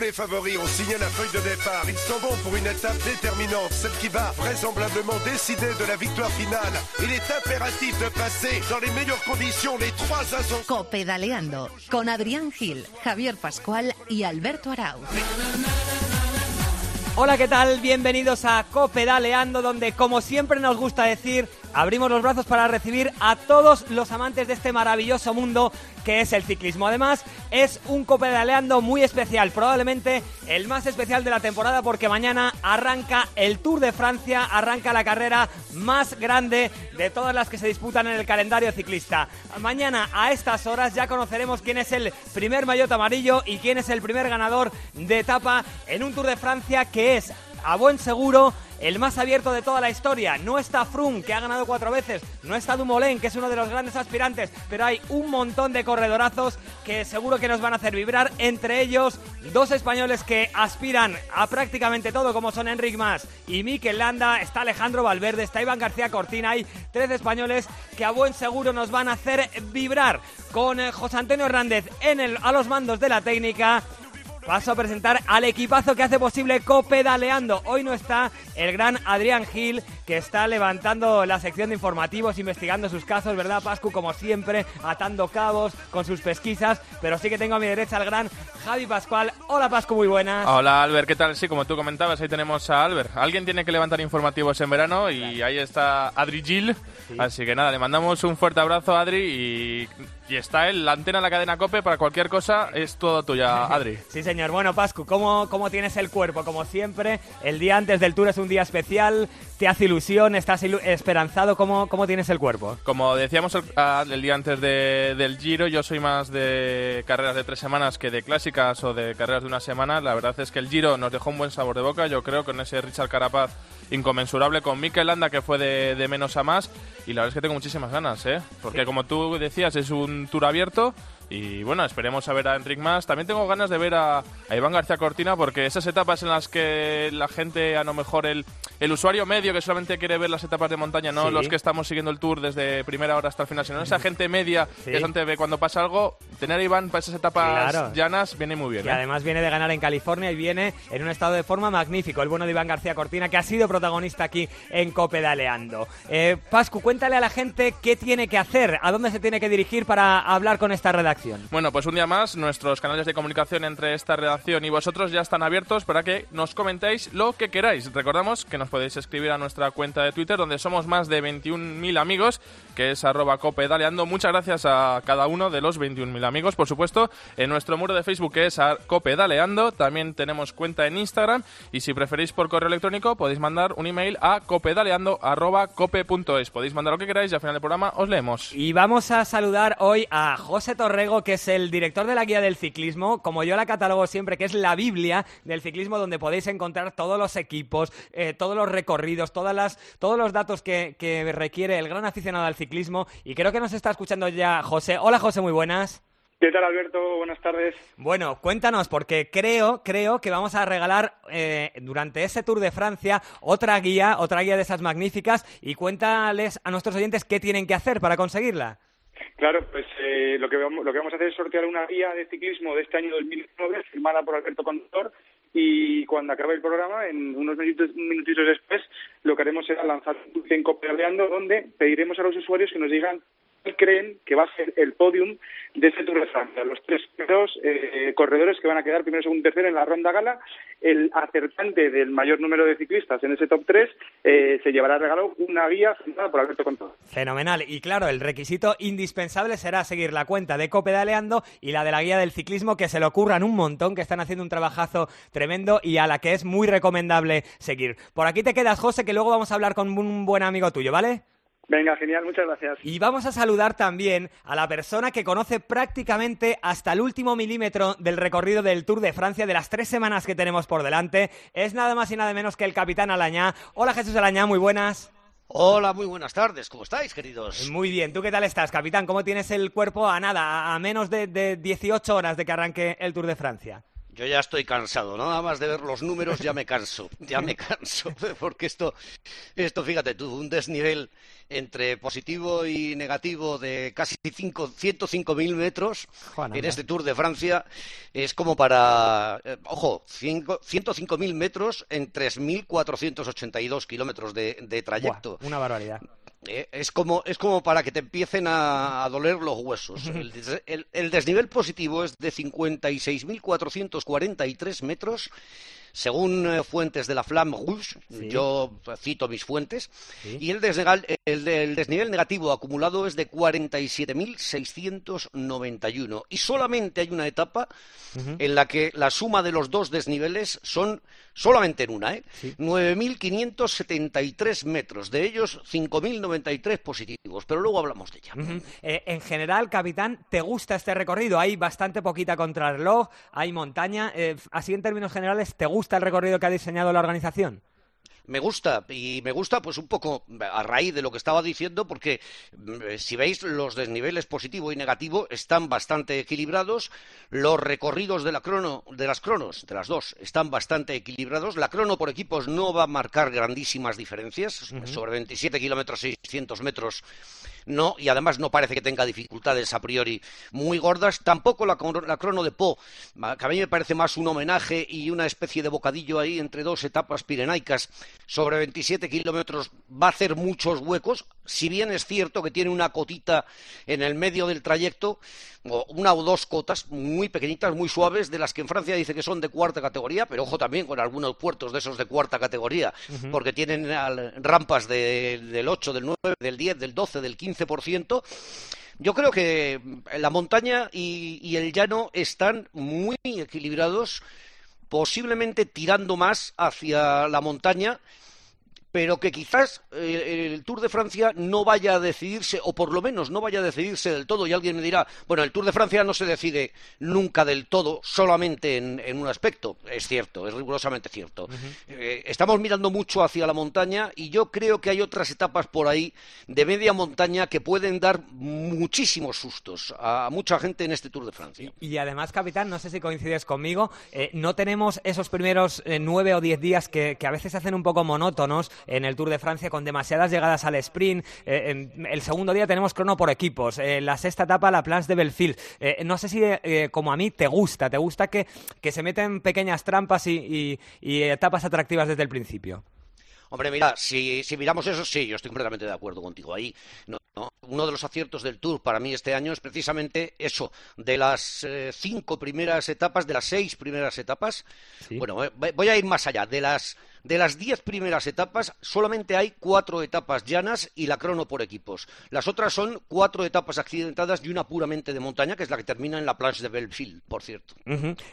les favoris ont signé la feuille de départ. Ils sont bons pour une étape déterminante, celle qui va vraisemblablement décider de la victoire finale. Il est impératif de passer dans les meilleures conditions les trois ascensions. Copedaleando con Adrián Gil, Javier Pascual y Alberto Arauz. Hola, ¿qué tal? Bienvenidos a Copedaleando, donde como siempre nos gusta decir, abrimos los brazos para recibir a todos los amantes de este maravilloso mundo que es el ciclismo. Además, es un Copedaleando muy especial, probablemente el más especial de la temporada porque mañana arranca el Tour de Francia, arranca la carrera más grande de todas las que se disputan en el calendario ciclista. Mañana a estas horas ya conoceremos quién es el primer maillot amarillo y quién es el primer ganador de etapa en un Tour de Francia que es a buen seguro el más abierto de toda la historia. No está Froome, que ha ganado cuatro veces, no está Dumoulin, que es uno de los grandes aspirantes, pero hay un montón de corredorazos que seguro que nos van a hacer vibrar, entre ellos dos españoles que aspiran a prácticamente todo, como son Enric Mas y Mikel Landa, está Alejandro Valverde, está Iván García Cortina, hay tres españoles que a buen seguro nos van a hacer vibrar. Con eh, José Antonio Hernández en el, a los mandos de la técnica Paso a presentar al equipazo que hace posible Copedaleando. Hoy no está el gran Adrián Gil, que está levantando la sección de informativos, investigando sus casos, ¿verdad, Pascu? Como siempre, atando cabos con sus pesquisas. Pero sí que tengo a mi derecha al gran Javi Pascual. Hola, Pascu, muy buenas. Hola, Albert, ¿qué tal? Sí, como tú comentabas, ahí tenemos a Albert. Alguien tiene que levantar informativos en verano y ahí está Adri Gil. Así que nada, le mandamos un fuerte abrazo a Adri y y está él, la antena de la cadena COPE para cualquier cosa, es todo tuya, Adri. sí, señor. Bueno, Pascu, ¿cómo, ¿cómo tienes el cuerpo? Como siempre, el día antes del Tour es un día especial, te hace ilusión, estás esperanzado, ¿cómo, cómo tienes el cuerpo? Como decíamos el, día antes del Giro, yo soy más de carreras de tres semanas que de clásicas o de carreras de una semana. La verdad es que el Giro nos dejó un buen sabor de boca, yo creo, con ese Richard Carapaz inconmensurable con Mikel Landa, que fue de, de, menos a más. Y la verdad es que tengo muchísimas ganas, ¿eh? Porque como tú decías, es un tour abierto y bueno, esperemos a ver a Enric más. También tengo ganas de ver a, Iván García Cortina porque esas etapas en las que la gente, a lo mejor el, el usuario medio que solamente quiere ver las etapas de montaña, no los que estamos siguiendo el tour desde primera hora hasta el final, sino esa gente media que solamente ve cuando pasa algo, tener a Iván para esas etapas llanas viene muy bien. Y ¿eh? además viene de ganar en California y viene en un estado de forma magnífico. El bueno de Iván García Cortina que ha sido protagonista aquí en Copedaleando. Eh, Pascu, cuéntale a la gente qué tiene que hacer, a dónde se tiene que dirigir para hablar con esta redacción. Bueno, pues un día más, nuestros canales de comunicación entre esta redacción y vosotros ya están abiertos para que nos comentéis lo que queráis. Recordamos que nos podéis escribir a nuestra cuenta de Twitter, donde somos más de 21.000 amigos, que es arroba copedaleando. Muchas gracias a cada uno de los 21.000 amigos, por supuesto. En nuestro muro de Facebook, que es copedaleando, también tenemos cuenta en Instagram. Y si preferís por correo electrónico, podéis mandar un email a copedaleando.cope.es. Podéis mandar lo que queráis y al final del programa os leemos. Y vamos a saludar hoy a José Torrego que es el director de la guía del ciclismo, como yo la catalogo siempre, que es la Biblia del ciclismo, donde podéis encontrar todos los equipos, eh, todos los recorridos, todas las, todos los datos que, que requiere el gran aficionado al ciclismo. Y creo que nos está escuchando ya José. Hola José, muy buenas. ¿Qué tal, Alberto? Buenas tardes. Bueno, cuéntanos, porque creo, creo que vamos a regalar eh, durante ese Tour de Francia otra guía, otra guía de esas magníficas, y cuéntales a nuestros oyentes qué tienen que hacer para conseguirla. Claro, pues eh, lo, que vamos, lo que vamos a hacer es sortear una guía de ciclismo de este año 2009 firmada por Alberto Conductor y cuando acabe el programa, en unos minutos, minutitos después, lo que haremos será lanzar un Copialeando donde pediremos a los usuarios que nos digan creen que va a ser el podium de este Tour de Francia. Los tres eh, corredores que van a quedar primero, segundo y tercero en la ronda gala. El acertante del mayor número de ciclistas en ese top 3 eh, se llevará regalo una guía firmada por Alberto Contado. Fenomenal. Y claro, el requisito indispensable será seguir la cuenta de Copedaleando y la de la guía del ciclismo, que se le ocurran un montón, que están haciendo un trabajazo tremendo y a la que es muy recomendable seguir. Por aquí te quedas, José, que luego vamos a hablar con un buen amigo tuyo, ¿vale? Venga, genial, muchas gracias. Y vamos a saludar también a la persona que conoce prácticamente hasta el último milímetro del recorrido del Tour de Francia de las tres semanas que tenemos por delante. Es nada más y nada menos que el capitán Alañá. Hola Jesús Alañá, muy buenas. Hola, muy buenas tardes. ¿Cómo estáis, queridos? Muy bien. ¿Tú qué tal estás, capitán? ¿Cómo tienes el cuerpo a nada, a menos de, de 18 horas de que arranque el Tour de Francia? Yo ya estoy cansado, nada más de ver los números ya me canso, ya me canso, porque esto, esto fíjate tú, un desnivel entre positivo y negativo de casi 105.000 metros en este Tour de Francia es como para, eh, ojo, 105.000 metros en 3.482 kilómetros de, de trayecto. una barbaridad. Eh, es, como, es como para que te empiecen a, doler los huesos. El, el desnivel positivo es de 56.443 metros según eh, fuentes de la Flamme Rouge, yo cito mis fuentes, y el, el, desnivel negativo acumulado es de 47.691. Y solamente hay una etapa en la que la suma de los dos desniveles son solamente en una, ¿eh? 9.573 metros, de ellos 5.093 positivos, pero luego hablamos de ella. Eh, en general, capitán, ¿te gusta este recorrido? Hay bastante poquita contrarreloj, hay montaña, eh, así en términos generales, ¿te gusta el recorrido que ha diseñado la organización? Me gusta y me gusta pues un poco a raíz de lo que estaba diciendo porque mm, si veis los desniveles positivo y negativo están bastante equilibrados. Los recorridos de la crono de las cronos de las dos están bastante equilibrados. La crono por equipos no va a marcar grandísimas diferencias. Sobre 27 kilómetros 600 metros no, y además no parece que tenga dificultades a priori muy gordas. Tampoco la, crono de Po, que a mí me parece más un homenaje y una especie de bocadillo ahí entre dos etapas pirenaicas sobre 27 kilómetros, va a hacer muchos huecos, si bien es cierto que tiene una cotita en el medio del trayecto, o una o dos cotas muy pequeñitas, muy suaves, de las que en Francia dice que son de cuarta categoría, pero ojo también con algunos puertos de esos de cuarta categoría, porque tienen rampas del 8, del 9, del 10, del 12, del 15%. Yo creo que la montaña y el llano están muy equilibrados, posiblemente tirando más hacia la montaña pero que quizás eh, el Tour de Francia no vaya a decidirse, o por lo menos no vaya a decidirse del todo, y alguien me dirá, bueno, el Tour de Francia no se decide nunca del todo, solamente en, un aspecto. Es cierto, es rigurosamente cierto. Eh, estamos mirando mucho hacia la montaña y yo creo que hay otras etapas por ahí de media montaña que pueden dar muchísimos sustos a mucha gente en este Tour de Francia. Y, además, capitán, no sé si coincides conmigo, eh, no tenemos esos primeros nueve o diez días que, que a veces se hacen un poco monótonos en el Tour de Francia con demasiadas llegadas al sprint. Eh, el segundo día tenemos crono por equipos. Eh, la sexta etapa, la Plans de Belfield. Eh, no sé si, como a mí, te gusta. ¿Te gusta que, se meten pequeñas trampas y, etapas atractivas desde el principio? Hombre, mira, si, miramos eso, sí, yo estoy completamente de acuerdo contigo ahí. Uno de los aciertos del Tour para mí este año es precisamente eso, de las cinco primeras etapas, de las seis primeras etapas. Bueno, voy a ir más allá, de las de las diez primeras etapas, solamente hay cuatro etapas llanas y la crono por equipos. Las otras son cuatro etapas accidentadas y una puramente de montaña, que es la que termina en la planche de Belfield, por cierto.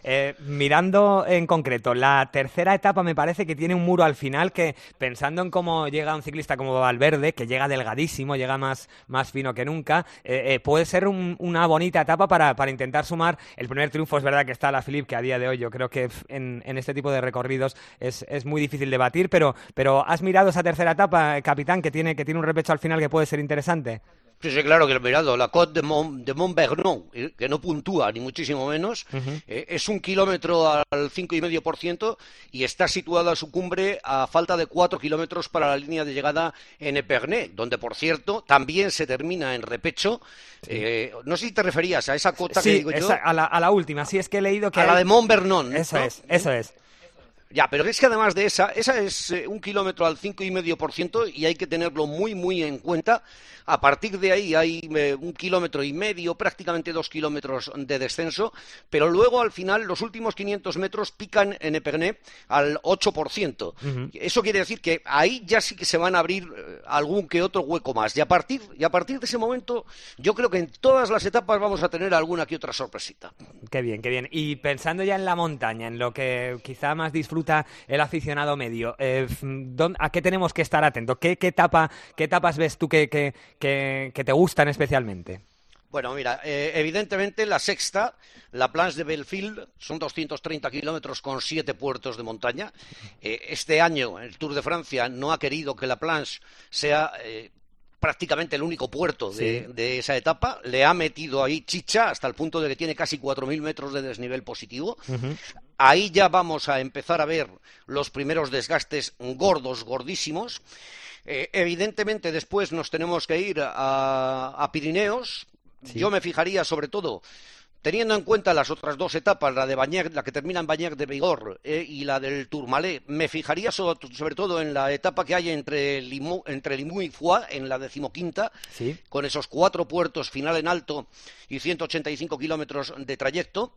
Eh, mirando en concreto, la tercera etapa me parece que tiene un muro al final que, pensando en cómo llega un ciclista como Valverde, que llega delgadísimo, llega más, más fino que nunca, eh, eh, puede ser una bonita etapa para, para, intentar sumar. El primer triunfo es verdad que está la Philippe, que a día de hoy yo creo que en, en este tipo de recorridos es, es muy difícil difícil debatir, pero, pero ¿has mirado esa tercera etapa, capitán, que tiene, que tiene un repecho al final que puede ser interesante? Sí, sí, claro que lo he mirado. La Côte de, Mont, de Montbernon, eh, que no puntúa, ni muchísimo menos, eh, es un kilómetro al 5,5% y está situada a su cumbre a falta de 4 kilómetros para la línea de llegada en Epernay, donde, por cierto, también se termina en repecho. Eh, no sé si te referías a esa cota que digo yo. A la, a la última, sí, es que he leído que. A la de Montbernon. Eso es, eso es. Ya, pero es que además de esa, esa es eh, un kilómetro al 5,5% y hay que tenerlo muy, muy en cuenta. A partir de ahí hay eh, un kilómetro y medio, prácticamente dos kilómetros de descenso, pero luego al final los últimos 500 metros pican en Epernay al 8%. Eso quiere decir que ahí ya sí que se van a abrir eh, algún que otro hueco más. Y a, partir, y a partir de ese momento, yo creo que en todas las etapas vamos a tener alguna que otra sorpresita. Qué bien, qué bien. Y pensando ya en la montaña, en lo que quizá más el aficionado medio? Eh, ¿A qué tenemos que estar atentos? ¿Qué, etapa, qué etapas ves tú que, te gustan especialmente? Bueno, mira, eh, evidentemente la sexta, la Planche de Belfield, son 230 kilómetros con siete puertos de montaña. Eh, este año el Tour de Francia no ha querido que la Planche sea prácticamente el único puerto de, de, esa etapa. Le ha metido ahí chicha hasta el punto de que tiene casi 4.000 metros de desnivel positivo. Ahí ya vamos a empezar a ver los primeros desgastes gordos, gordísimos. Eh, evidentemente después nos tenemos que ir a, a Pirineos. Yo me fijaría sobre todo Teniendo en cuenta las otras dos etapas, la de Bañer, la que termina en Bañer de Vigor eh, y la del Tourmalet, me fijaría sobre, todo en la etapa que hay entre Limoux, entre y Foix, en la decimoquinta, con esos cuatro puertos, final en alto y 185 kilómetros de trayecto.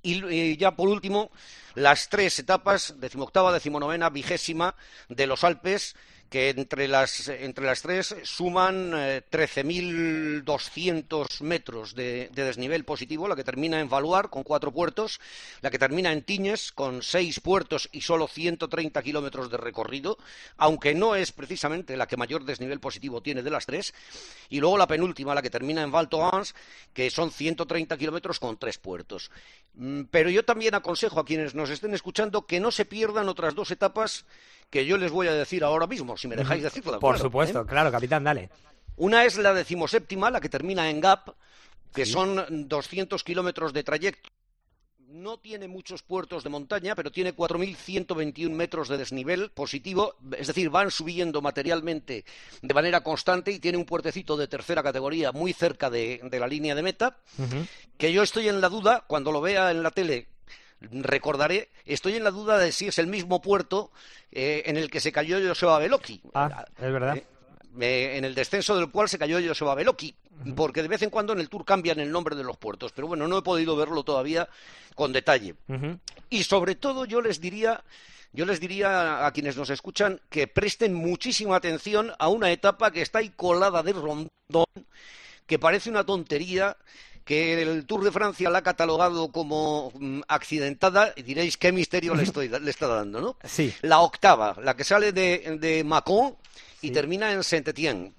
Y, ya por último, las tres etapas, decimoctava, decimonovena, vigésima, de los Alpes, que entre las, entre las tres suman 13.200 eh, metros de, desnivel positivo, la que termina en Valuar con cuatro puertos, la que termina en Tiñes con seis puertos y solo 130 kilómetros de recorrido, aunque no es precisamente la que mayor desnivel positivo tiene de las tres, y luego la penúltima, la que termina en Val Thorens, que son 130 kilómetros con tres puertos. Mm, pero yo también aconsejo a quienes nos estén escuchando que no se pierdan otras dos etapas que yo les voy a decir ahora mismo, si me dejáis decirlo. Por supuesto, ¿Eh? claro, capitán, dale. Una es la decimoséptima, la que termina en Gap, que son 200 kilómetros de trayecto. No tiene muchos puertos de montaña, pero tiene 4.121 metros de desnivel positivo, es decir, van subiendo materialmente de manera constante y tiene un puertecito de tercera categoría muy cerca de, la línea de meta, que yo estoy en la duda, cuando lo vea en la tele, recordaré, estoy en la duda de si es el mismo puerto eh, en el que se cayó Joseba Beloki. Ah, es verdad. Eh, en el descenso del cual se cayó Joseba Beloki, porque de vez en cuando en el Tour cambian el nombre de los puertos, pero bueno, no he podido verlo todavía con detalle. Y sobre todo yo les diría yo les diría a quienes nos escuchan que presten muchísima atención a una etapa que está ahí colada de rondón, que parece una tontería, que el Tour de Francia la ha catalogado como mm, accidentada, y diréis qué misterio le, estoy, le está dando, ¿no? Sí. La octava, la que sale de, de Macon y termina en Saint-Étienne.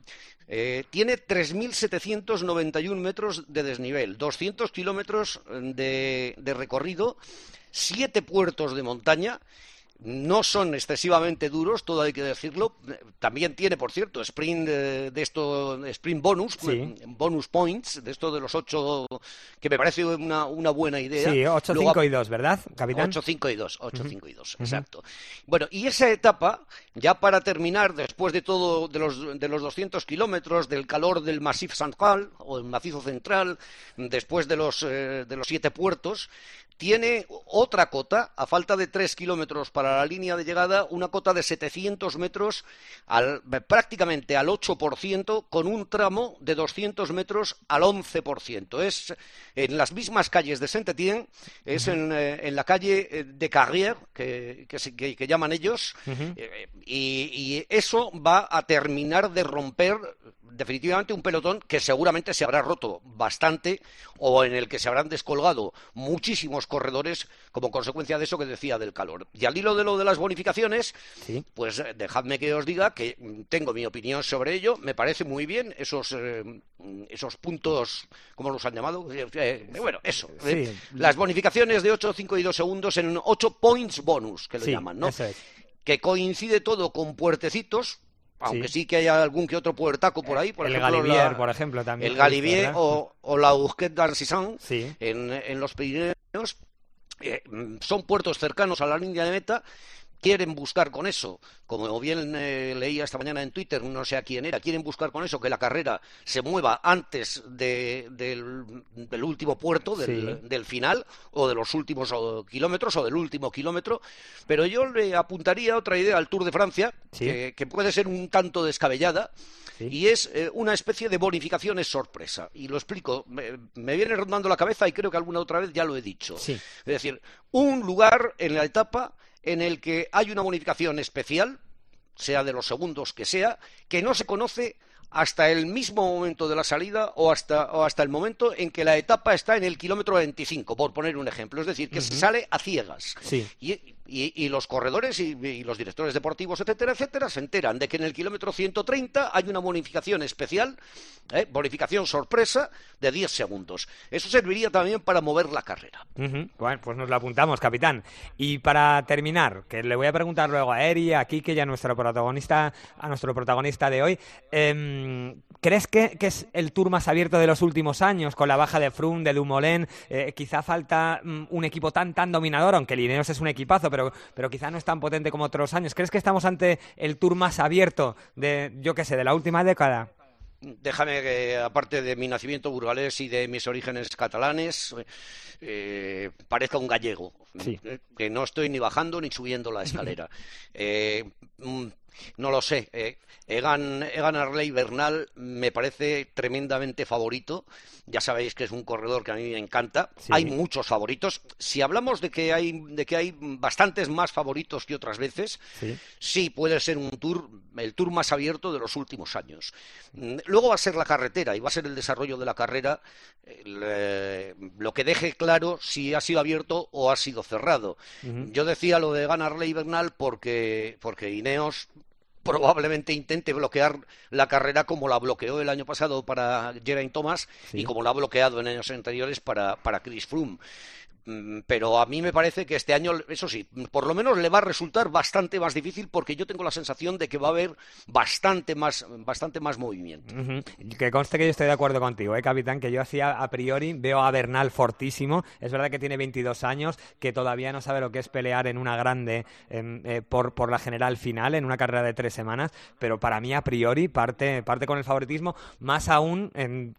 Eh, tiene 3.791 metros de desnivel, 200 kilómetros de, de recorrido, siete puertos de montaña no son excesivamente duros, todo hay que decirlo. También tiene, por cierto, sprint de, esto, sprint bonus, bonus points, de esto de los ocho, que me parece una, una buena idea. Sí, 8, 5 y 2, ¿verdad, capitán? 8, 5 y 2, 8, 5 y 2, exacto. Bueno, y esa etapa, ya para terminar, después de todo, de los, de los 200 kilómetros, del calor del Massif Central, o el macizo central, después de los, eh, de los siete puertos, tiene otra cota, a falta de tres kilómetros para la línea de llegada, una cota de 700 metros al, prácticamente al 8%, con un tramo de 200 metros al 11%. Es en las mismas calles de Saint-Étienne, es en, eh, en, la calle eh, de Carrière, que, que, que, llaman ellos, eh, y, y eso va a terminar de romper definitivamente un pelotón que seguramente se habrá roto bastante o en el que se habrán descolgado muchísimos corredores como consecuencia de eso que decía del calor. Y al hilo de lo de las bonificaciones, pues eh, dejadme que os diga que tengo mi opinión sobre ello. Me parece muy bien esos, eh, esos puntos, ¿cómo los han llamado? Eh, bueno, eso. las bonificaciones de 8, 5 y 2 segundos en 8 points bonus, que lo llaman, ¿no? Que coincide todo con puertecitos, aunque sí. que haya algún que otro puertaco por ahí, por el ejemplo, Galivier, por ejemplo, también. El Galivier o, la Busquet d'Arcisan en, en, los Pirineos son puertos cercanos a la línea de meta quieren buscar con eso, como bien eh, leía esta mañana en Twitter, no sé a quién era, quieren buscar con eso que la carrera se mueva antes del, último puerto, del, final, o de los últimos kilómetros, o del último kilómetro. Pero yo le apuntaría otra idea al Tour de Francia, que, puede ser un tanto descabellada, y es eh, una especie de bonificaciones sorpresa. Y lo explico, me, me, viene rondando la cabeza y creo que alguna otra vez ya lo he dicho. Es decir, un lugar en la etapa en el que hay una bonificación especial, sea de los segundos que sea, que no se conoce hasta el mismo momento de la salida o hasta, o hasta el momento en que la etapa está en el kilómetro 25, por poner un ejemplo. Es decir, que se sale a ciegas. Sí. Y y, los corredores y, los directores deportivos, etcétera, etcétera, se enteran de que en el kilómetro 130 hay una bonificación especial, ¿eh? bonificación sorpresa de 10 segundos. Eso serviría también para mover la carrera. Bueno, pues nos lo apuntamos, capitán. Y para terminar, que le voy a preguntar luego a Eri, a Kike y a nuestro protagonista, a nuestro protagonista de hoy, em, ¿crees que, es el tour más abierto de los últimos años, con la baja de Froome, de Dumoulin? Eh, quizá falta mm, un equipo tan tan dominador, aunque Lineos es un equipazo, pero, pero quizá no es tan potente como otros años. ¿Crees que estamos ante el tour más abierto de, yo qué sé, de la última década? Déjame que, aparte de mi nacimiento burgalés y de mis orígenes catalanes, eh, parezca un gallego. Eh, que no estoy ni bajando ni subiendo la escalera. Eh, mm, no lo sé. Eh, Egan, Egan Arley Bernal me parece tremendamente favorito. Ya sabéis que es un corredor que a mí me encanta. Hay muchos favoritos. Si hablamos de que hay, de que hay bastantes más favoritos que otras veces, sí. puede ser un tour, el tour más abierto de los últimos años. Mm, luego va a ser la carretera y va a ser el desarrollo de la carrera lo que deje claro si ha sido abierto o ha sido cerrado. Yo decía lo de Egan Arley Bernal porque, porque Ineos probablemente intente bloquear la carrera como la bloqueó el año pasado para Geraint Thomas y como la ha bloqueado en años anteriores para, para Chris Froome. Mm, pero a mí me parece que este año, eso sí, por lo menos le va a resultar bastante más difícil porque yo tengo la sensación de que va a haber bastante más, bastante más movimiento. Que conste que yo estoy de acuerdo contigo, ¿eh, capitán? Que yo hacía a priori veo a Bernal fortísimo. Es verdad que tiene 22 años, que todavía no sabe lo que es pelear en una grande eh, por, por la general final, en una carrera de tres semanas, pero para mí a priori parte, parte con el favoritismo, más aún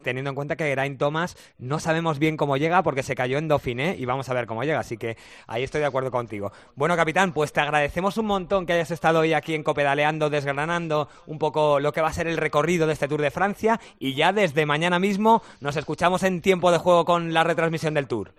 teniendo en cuenta que Geraint Thomas no sabemos bien cómo llega porque se cayó en Dauphiné y va vamos a ver cómo llega. Así que ahí estoy de acuerdo contigo. Bueno, capitán, pues te agradecemos un montón que hayas estado hoy aquí en Copedaleando, desgranando un poco lo que va a ser el recorrido de este Tour de Francia. Y ya desde mañana mismo nos escuchamos en tiempo de juego con la retransmisión del Tour.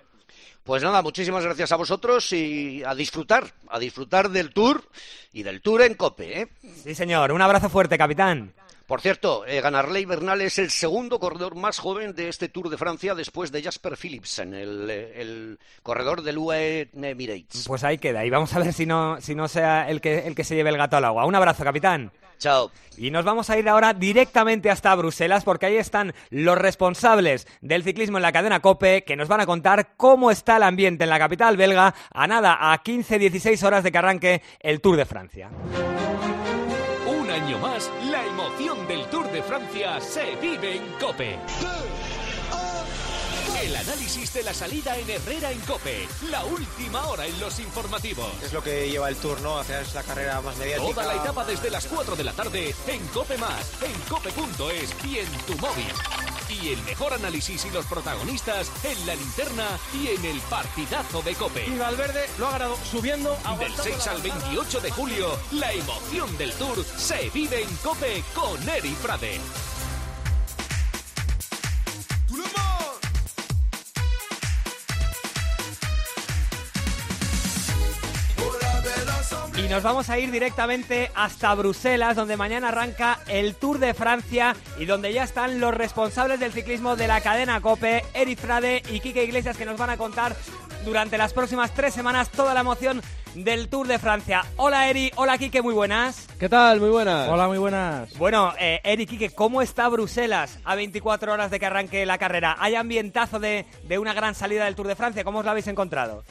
Pues nada, muchísimas gracias a vosotros y a disfrutar, a disfrutar del Tour y del Tour en Cope. ¿eh? Sí, señor. Un abrazo fuerte, capitán. Por cierto, eh, Ganarley Bernal es el segundo corredor más joven de este Tour de Francia después de Jasper Philipsen, el, eh, el corredor del UE Emirates. Pues ahí queda, y vamos a ver si no, si no sea el que, el que se lleve el gato al agua. Un abrazo, capitán. Chao. Y nos vamos a ir ahora directamente hasta Bruselas porque ahí están los responsables del ciclismo en la cadena Cope que nos van a contar cómo está el ambiente en la capital belga a nada, a 15-16 horas de que arranque el Tour de Francia año más, la emoción del Tour de Francia se vive en Cope. El análisis de la salida en Herrera en Cope. La última hora en los informativos. Es lo que lleva el Tour, ¿no? Hacia la carrera más mediática. Toda la etapa desde las 4 de la tarde en Cope Más, en cope.es y en tu móvil. Y el mejor análisis y los protagonistas en la linterna y en el partidazo de Cope. Y Valverde lo ha ganado subiendo. Del 6 al 28 de julio, la emoción del Tour se vive en Cope con Eri Frade. Y nos vamos a ir directamente hasta Bruselas, donde mañana arranca el Tour de Francia y donde ya están los responsables del ciclismo de la cadena Cope, Eric Frade y Quique Iglesias, que nos van a contar durante las próximas tres semanas toda la emoción del Tour de Francia. Hola Eri, hola Quique, muy buenas. ¿Qué tal? Muy buenas. Hola, muy buenas. Bueno, eh, Eri, Quique, ¿cómo está Bruselas a 24 horas de que arranque la carrera? ¿Hay ambientazo de, de una gran salida del Tour de Francia? ¿Cómo os lo habéis encontrado?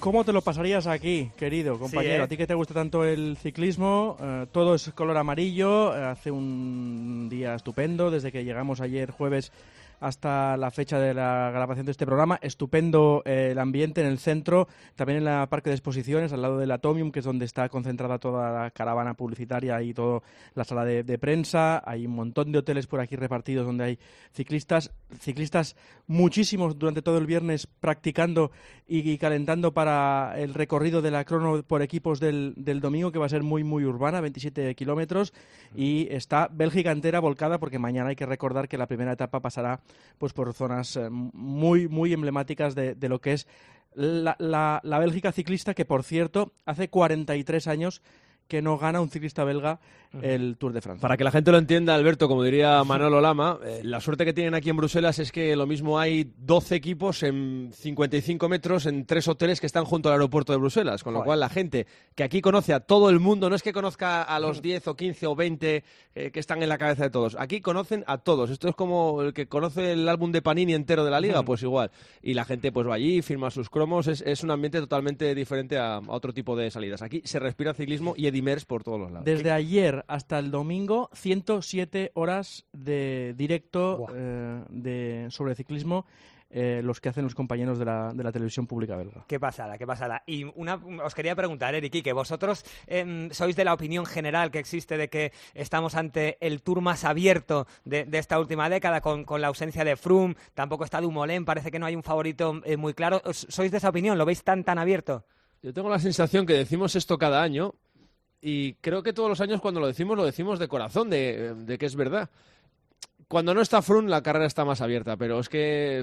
¿Cómo te lo pasarías aquí, querido compañero? ¿eh? A ti que te gusta tanto el ciclismo, eh, todo es color amarillo, eh, hace un día estupendo, desde que llegamos ayer jueves hasta la fecha de la grabación de este programa. Estupendo eh, el ambiente en el centro, también en la parque de exposiciones, al lado del Atomium, que es donde está concentrada toda la caravana publicitaria y toda la sala de, prensa. Hay un montón de hoteles por aquí repartidos donde hay ciclistas, ciclistas muchísimos durante todo el viernes practicando y, calentando para el recorrido de la crono por equipos del, del domingo, que va a ser muy, muy urbana, 27 kilómetros. Y está Bélgica entera volcada porque mañana hay que recordar que la primera etapa pasará pues por zonas eh, muy, muy emblemáticas de, lo que es la, la, Bélgica ciclista, que por cierto, hace 43 años que no gana un ciclista belga el Tour de Francia. Para que la gente lo entienda, Alberto, como diría Manolo Lama, eh, la suerte que tienen aquí en Bruselas es que lo mismo hay 12 equipos en 55 metros en tres hoteles que están junto al aeropuerto de Bruselas, con lo cual la gente que aquí conoce a todo el mundo, no es que conozca a los 10 o 15 o 20 eh, que están en la cabeza de todos, aquí conocen a todos. Esto es como el que conoce el álbum de Panini entero de la liga, pues igual. Y la gente pues va allí, firma sus cromos, es, es un ambiente totalmente diferente a, a otro tipo de salidas. Aquí se respira ciclismo y Edimers por todos los lados. Desde ayer hasta el domingo, 107 horas de directo eh, de, sobre ciclismo. eh, los que hacen los compañeros de la, de la televisión pública belga. Qué pasada, qué pasada. Y una, os quería preguntar, Eric, que vosotros em, sois de la opinión general que existe de que estamos ante el tour más abierto de, de esta última década, con, con la ausencia de Froome, tampoco está Dumoulin, parece que no hay un favorito eh, muy claro. ¿Os- ¿Sois de esa opinión? ¿Lo veis tan, tan abierto? Yo tengo la sensación que decimos esto cada año y creo que todos los años cuando lo decimos lo decimos de corazón, de, de que es verdad. Cuando no está Froome la carrera está más abierta, pero es que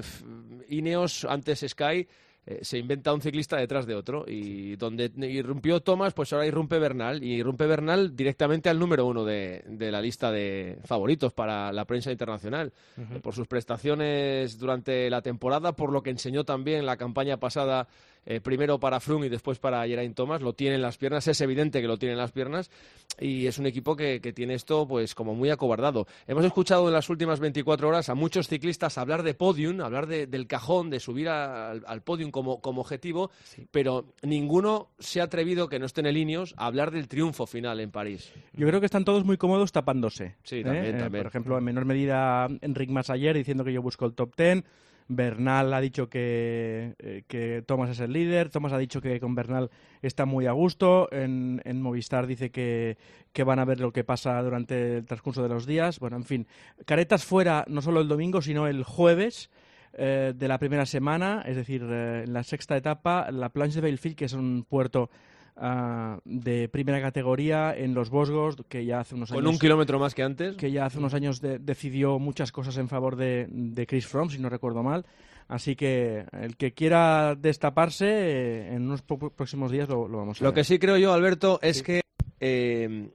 Ineos, antes Sky, eh, se inventa un ciclista detrás de otro y donde irrumpió Thomas, pues ahora irrumpe Bernal y irrumpe Bernal directamente al número uno de, de la lista de favoritos para la prensa internacional eh, por sus prestaciones durante la temporada, por lo que enseñó también la campaña pasada, eh, primero para Froome y después para Geraint Thomas. Lo tiene en las piernas, es evidente que lo tiene en las piernas y es un equipo que, que tiene esto pues como muy acobardado. Hemos escuchado en las últimas 24 horas a muchos ciclistas hablar de podium, hablar de- del cajón, de subir a- al, al podium como, como objetivo, pero ninguno se ha atrevido, que no esté en el Ineos, a hablar del triunfo final en París. Yo creo que están todos muy cómodos tapándose. Sí, ¿eh? también, Eh, también. Por ejemplo, en menor medida, Enric Mas ayer diciendo que yo busco el top 10. Bernal ha dicho que, eh, que Thomas es el líder. Thomas ha dicho que con Bernal está muy a gusto. En, en Movistar dice que, que van a ver lo que pasa durante el transcurso de los días. Bueno, en fin, caretas fuera no solo el domingo, sino el jueves eh, de la primera semana, es decir, eh, en la sexta etapa, la Planche de Belfield, que es un puerto ah, de primera categoría en los Vosgos, que ya hace unos Con años un kilómetro más que antes. que ya hace unos años de- decidió muchas cosas en favor de, de Chris Froome, si no recuerdo mal. Así que el que quiera destaparse, eh, en unos próximos días lo, lo vamos a Lo ver. que sí creo yo, Alberto, es que eh,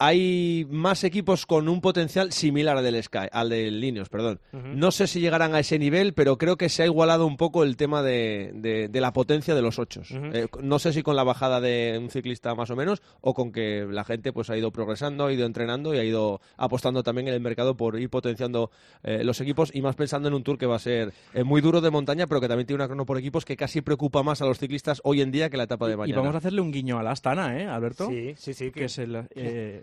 hay más equipos con un potencial similar al del Sky, al del Ineos, perdón. No sé si llegarán a ese nivel, pero creo que se ha igualado un poco el tema de, de- de la potencia de los ochos. Eh, no sé si con la bajada de un ciclista más o menos, o con que la gente pues ha ido progresando, ha ido entrenando y ha ido apostando también en el mercado por ir potenciando eh, los equipos y más pensando en un tour que va a ser eh, muy duro de montaña, pero que también tiene una crono por equipos que casi preocupa más a los ciclistas hoy en día que la etapa de Y mañana. vamos a hacerle un guiño a la Astana, ¿eh, Alberto? Sí, sí, sí. Que es el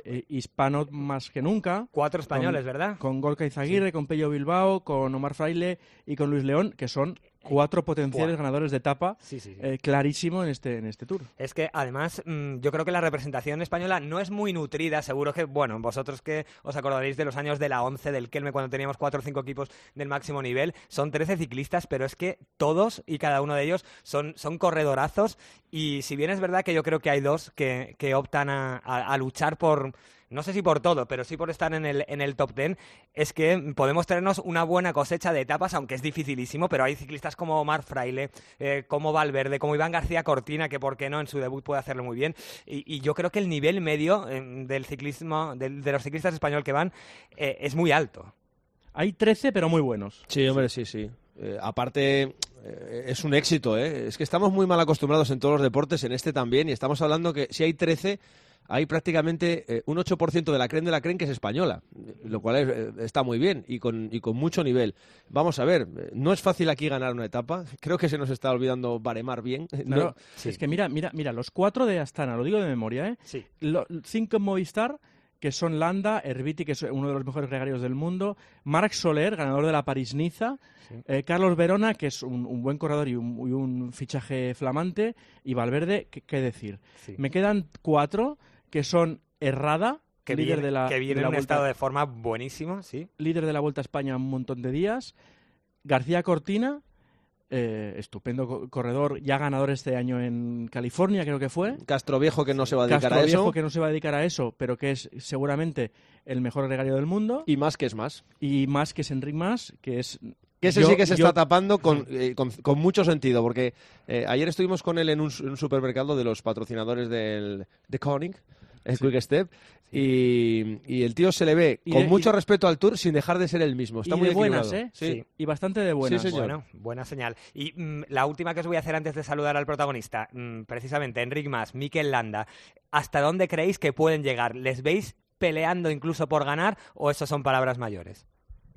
eh, eh, hispano más que nunca. Cuatro españoles, Con- ¿verdad? Con Gorka Izaguirre, con Pello Bilbao, con Omar Fraile y con Luis León, que son cuatro potenciales Buah. ganadores de etapa, Sí, sí, sí. eh, clarísimo en este, en este tour. Es que además mm, yo creo que la representación española no es muy nutrida, seguro que, bueno, vosotros que os acordaréis de los años de la 11, del Kelme, cuando teníamos cuatro o cinco equipos del máximo nivel, son 13 ciclistas, pero es que todos y cada uno de ellos son, son corredorazos y si bien es verdad que yo creo que hay dos que, que optan a, a- a luchar por... No sé si por todo, pero sí por estar en el, en el top 10, es que podemos tenernos una buena cosecha de etapas, aunque es dificilísimo, pero hay ciclistas como Omar Fraile, eh, como Valverde, como Iván García Cortina, que por qué no en su debut puede hacerlo muy bien. Y, y yo creo que el nivel medio eh, del ciclismo, del- de los ciclistas español que van, eh, es muy alto. Hay 13, pero muy buenos. Sí, hombre, sí, sí. Eh, aparte, eh, es un éxito, ¿eh? Es que estamos muy mal acostumbrados en todos los deportes, en este también, y estamos hablando que si hay 13, hay prácticamente eh, un 8% de la creen de la creen que es española, lo cual es, eh, está muy bien y con, y con mucho nivel. Vamos a ver, eh, no es fácil aquí ganar una etapa, creo que se nos está olvidando baremar bien. No- Es que mira, mira, mira, los cuatro de Astana, lo digo de memoria, ¿eh? Sí. Lo- cinco en Movistar, que son Landa, Herbiti, que es uno de los mejores gregarios del mundo, Marc Soler, ganador de la París-Niza, eh, Carlos Verona, que es un, un buen corredor y un, y un fichaje flamante, y Valverde, ¿qué, qué decir? Sí. Me quedan cuatro, que son Errada, Que líder viene, de la, que viene de en un Vuelta- estado de forma buenísimo, sí. líder de la Vuelta a España un montón de días. García Cortina, eh, estupendo co- corredor, ya ganador este año en California, creo que fue. Castro Viejo que no se va a dedicar Castro a Viejo, eso. que no se va a dedicar a eso, pero que es seguramente el mejor gregario del mundo. Y más que es más. Y más que es Enric Mas, que es... Que ese yo- sí que se yo- está tapando con, eh, con, con mucho sentido, porque eh, ayer estuvimos con él en un, en un supermercado de los patrocinadores del, de Koenig en Quick Step. Y, y el tío se le ve Y con de- mucho y- respeto al Tour sin dejar de ser el mismo. Está y muy de buenas. ¿eh? Sí. Y bastante de buenas. Sí, señor. Bueno, buena señal. Y mm, la última que os voy a hacer antes de saludar al protagonista, mm, precisamente Enric Mas, Mikel Landa, ¿hasta dónde creéis que pueden llegar? ¿Les veis peleando incluso por ganar o eso son palabras mayores?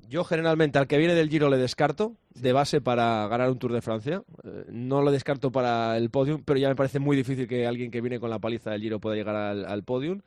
Yo generalmente al que viene del Giro le descarto de base para ganar un Tour de Francia. Eh, no lo descarto para el podium, pero ya me parece muy difícil que alguien que viene con la paliza del Giro pueda llegar al, al podium.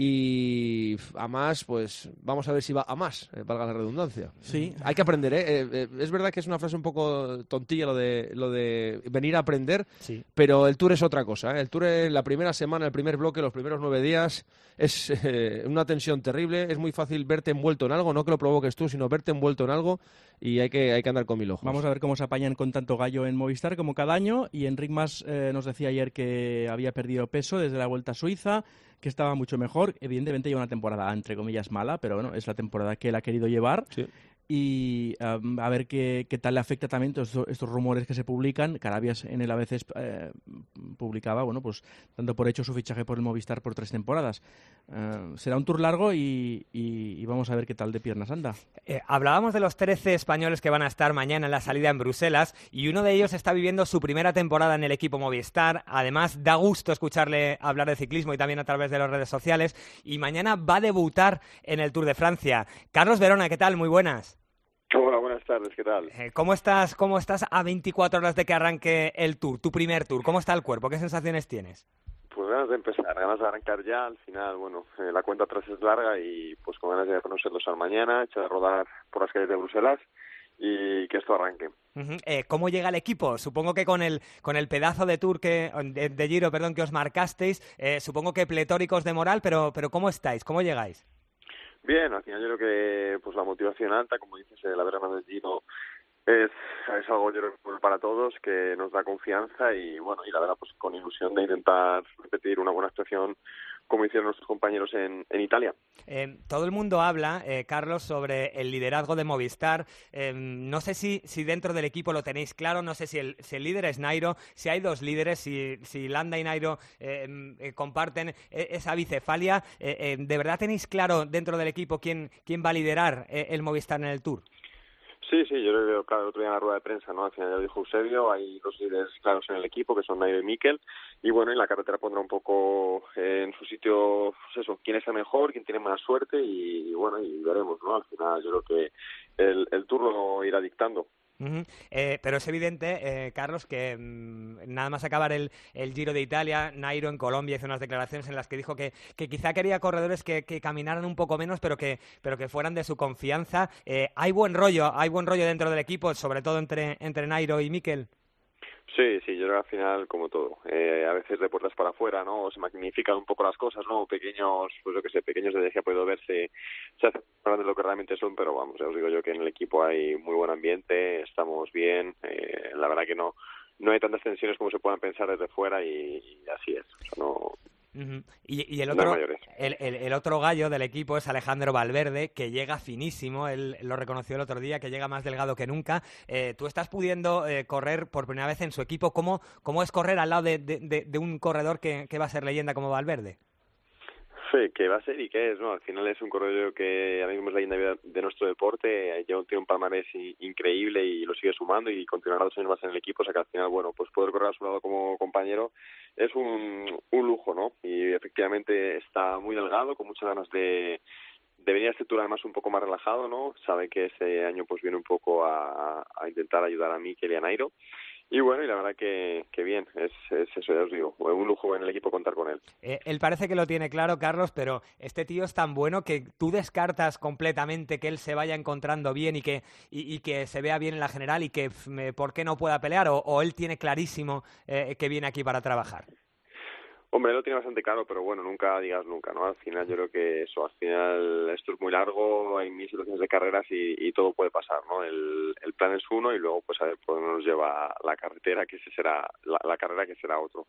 Y a más, pues vamos a ver si va a más, eh, valga la redundancia. Sí. Hay que aprender, ¿eh? Eh, eh, Es verdad que es una frase un poco tontilla lo de, lo de venir a aprender, Sí. pero el Tour es otra cosa. ¿eh? El Tour en la primera semana, el primer bloque, los primeros nueve días, es eh, una tensión terrible. Es muy fácil verte envuelto en algo, no que lo provoques tú, sino verte envuelto en algo y hay que, hay que andar con mil ojos. Vamos a ver cómo se apañan con tanto gallo en Movistar como cada año. Y Enric Mas eh, nos decía ayer que había perdido peso desde la Vuelta a Suiza, que estaba mucho mejor. Evidentemente lleva una temporada, entre comillas, mala, pero bueno, es la temporada que él ha querido llevar. Sí. Y um, a ver qué, qué tal le afecta también todos estos, estos rumores que se publican. Carabias en el ABC eh, publicaba, bueno, pues dando por hecho su fichaje por el Movistar por tres temporadas. Eh, será un tour largo y, y- y vamos a ver qué tal de piernas anda. Eh, hablábamos de los 13 españoles que van a estar mañana en la salida en Bruselas y uno de ellos está viviendo su primera temporada en el equipo Movistar. Además, da gusto escucharle hablar de ciclismo y también a través de las redes sociales. Y mañana va a debutar en el Tour de Francia. Carlos Verona, ¿qué tal? Muy buenas. Hola, buenas tardes, ¿qué tal? Eh, ¿Cómo estás, ¿Cómo estás a 24 horas de que arranque el Tour, tu primer Tour? ¿Cómo está el cuerpo? ¿Qué sensaciones tienes? Pues ganas de empezar, ganas de arrancar ya, al final, bueno, eh, la cuenta atrás es larga y pues con ganas de conocerlos al mañana, echar a rodar por las calles de Bruselas y que esto arranque. Eh, ¿Cómo llega el equipo? Supongo que con el, con el pedazo de Tour que, de, de Giro, perdón, que os marcasteis, eh, supongo que pletóricos de moral, pero, pero ¿cómo estáis? ¿Cómo llegáis? Bien, al final yo creo que pues la motivación alta, como dices, eh, la verana del Giro es, es algo yo creo para todos, que nos da confianza y bueno, y la verdad pues con ilusión de intentar repetir una buena actuación como hicieron nuestros compañeros en, en Italia. Eh, todo el mundo habla, eh, Carlos, sobre el liderazgo de Movistar. Eh, no sé si, si dentro del equipo lo tenéis claro, no sé si el, si el líder es Nairo, si hay dos líderes, si, si Landa y Nairo comparten eh, esa bicefalia. ¿De verdad tenéis claro dentro del equipo quién, quién va a liderar el Movistar en el Tour? Sí, sí, yo creo que claro, el otro día en la rueda de prensa, ¿no? Al final ya lo dijo Eusebio, hay dos líderes claros en el equipo, que son Nairo y Mikel, y bueno, y la carretera pondrá un poco eh, en su sitio, pues eso, quién es el mejor, quién tiene más suerte, y, bueno, y veremos, ¿no? Al final yo creo que el, el tour lo irá dictando. Ujú. Eh, pero es evidente, eh, Carlos, que mm, nada más acabar el, el Giro de Italia, Nairo en Colombia hizo unas declaraciones en las que dijo que, que quizá quería corredores que, que caminaran un poco menos, pero que, pero que fueran de su confianza. Eh, hay buen rollo, hay buen rollo dentro del equipo, sobre todo entre, entre Nairo y Mikel. Sí, sí, yo creo que al final, como todo, eh, a veces de puertas para afuera, ¿no? O se magnifican un poco las cosas, ¿no? Pequeños, pues yo que sé, pequeños detalles que ha podido verse, se hacen grandes de lo que realmente son, pero vamos, os digo yo que en el equipo hay muy buen ambiente, estamos bien, eh, la verdad que no no hay tantas tensiones como se puedan pensar desde fuera y, y así es, o sea, no, Ujú. Y, y el otro, el, el- el otro gallo del equipo es Alejandro Valverde, que llega finísimo, él lo reconoció el otro día, que llega más delgado que nunca. Eh, tú estás pudiendo eh, correr por primera vez en su equipo. ¿Cómo, cómo es correr al lado de, de- de- de un corredor que, que va a ser leyenda como Valverde? Que va a ser y qué es, ¿no? Al final es un corredor que ahora mismo es la leyenda de- nuestro deporte, lleva un, tiene un palmarés increíble y lo sigue sumando y continuará dos años más en el equipo, o sea que al final, bueno, pues poder correr a su lado como compañero es un, un lujo, ¿no? Y efectivamente está muy delgado, con muchas ganas de, de venir a este tour además un poco más relajado, ¿no? Sabe que este año pues viene un poco a, a intentar ayudar a Mikel y a Nairo. Y bueno, y la verdad que, que bien, es, es eso, ya os digo, un lujo en el equipo contar con él. Eh, él parece que lo tiene claro, Carlos, pero este tío es tan bueno que tú descartas completamente que él se vaya encontrando bien y que, y, que se vea bien en la general y que me- por qué no pueda pelear, o, o él tiene clarísimo eh, que viene aquí para trabajar. Hombre, lo tiene bastante claro, pero bueno, nunca digas nunca, ¿no? Al final yo creo que eso, al final esto es muy largo, hay mil situaciones de carreras y, y todo puede pasar, ¿no? El, plan es uno y luego pues a ver por dónde nos lleva la carretera, que ese será, la, carrera que será otro.